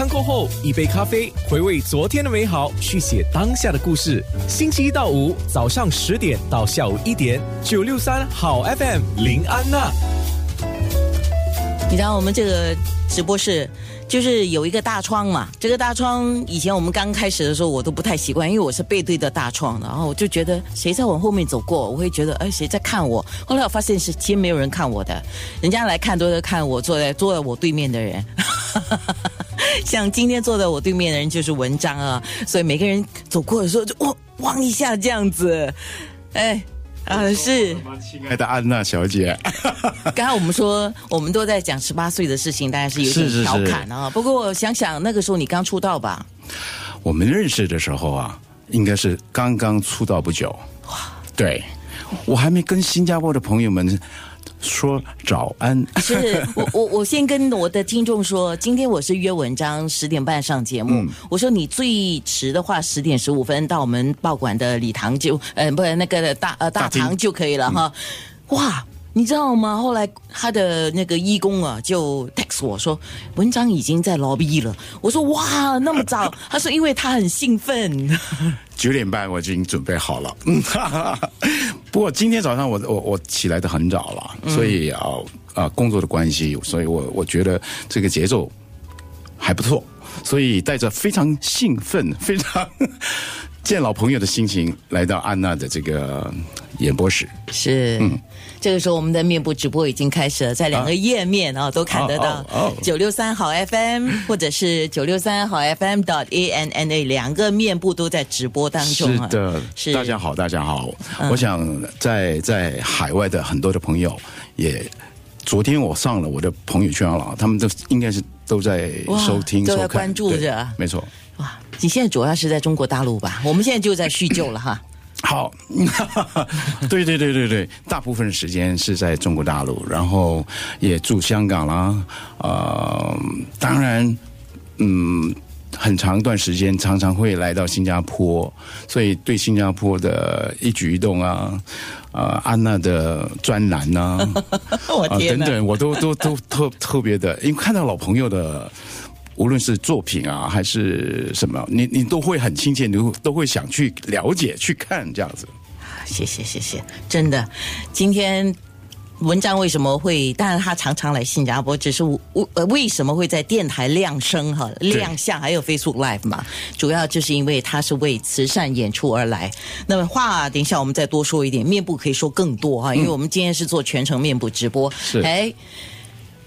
餐过后，一杯咖啡，回味昨天的美好，续写当下的故事。星期一到五早上十点到下午一点，九六三好 FM 林安娜。你知道我们这个直播室就是有一个大窗嘛？这个大窗以前我们刚开始的时候我都不太习惯，因为我是背对着大窗的，然后我就觉得谁在我后面走过，我会觉得哎谁在看我。后来我发现是其实没有人看我的，人家来看都是看我坐在坐在我对面的人。像今天坐在我对面的人就是文章啊，所以每个人走过的时候就望望一下这样子，哎。啊，是，亲爱的安娜小姐。刚才我们说，我们都在讲十八岁的事情，当然是有点调侃啊。不过想想那个时候你刚出道吧？我们认识的时候啊，应该是刚刚出道不久。哇，对，我还没跟新加坡的朋友们。说早安，是我我我先跟我的听众说，今天我是约文章十点半上节目。我说你最迟的话十点十五分到我们报馆的礼堂就，呃，不是那个大呃大堂就可以了哈。哇，你知道吗？后来他的那个义工啊就 text 我说文章已经在 lobby 了。我说哇那么早？他说因为他很兴奋。九点半我已经准备好了。嗯，不过今天早上我我我起来的很早了，所以啊啊工作的关系，所以我我觉得这个节奏还不错，所以带着非常兴奋、非常 见老朋友的心情来到安娜的这个演播室。是，嗯。这个时候，我们的面部直播已经开始了，在两个页面啊都看得到九六三好 FM 或者是九六三好 FM dot A N N A 两个面部都在直播当中。是的，是大家好，大家好。我想在在海外的很多的朋友也，昨天我上了我的朋友圈了，他们都应该是都在收听、都在关注着。没错。哇，你现在主要是在中国大陆吧？我们现在就在叙旧了哈。好，对对对对对，大部分时间是在中国大陆，然后也住香港啦，呃，当然，嗯，很长一段时间常常会来到新加坡，所以对新加坡的一举一动啊，呃，安娜的专栏呐，我天等等，我都 都都特特别的，因为看到老朋友的。无论是作品啊，还是什么，你你都会很亲切，你都都会想去了解、去看这样子。谢谢谢谢，真的，今天文章为什么会？当然他常常来新加坡，只是为为什么会在电台亮声哈亮相，还有 Facebook Live 嘛？主要就是因为他是为慈善演出而来。那么话，等一下我们再多说一点，面部可以说更多哈，因为我们今天是做全程面部直播。是，哎，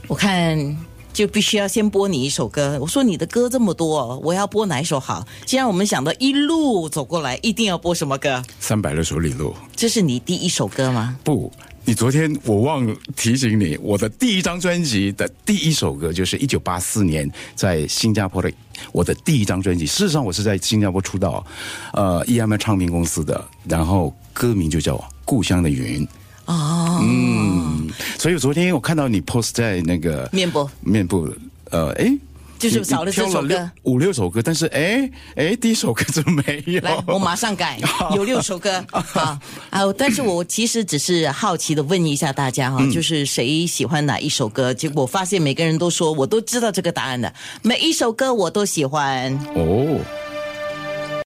我看。就必须要先播你一首歌。我说你的歌这么多，我要播哪一首好？既然我们想到一路走过来，一定要播什么歌？三百六十里路。这是你第一首歌吗？不，你昨天我忘提醒你，我的第一张专辑的第一首歌就是一九八四年在新加坡的我的第一张专辑。事实上，我是在新加坡出道，呃，EMI 唱片公司的，然后歌名就叫《故乡的云》。哦，嗯，所以昨天我看到你 post 在那个面部面部，呃，哎，就是少了这首歌，五六首歌，但是哎哎，第一首歌 怎么没有？来，我马上改，有六首歌，好啊，但是我其实只是好奇的问一下大家哈，就是谁喜欢哪一首歌？结果发现每个人都说，我都知道这个答案的，每一首歌我都喜欢。哦。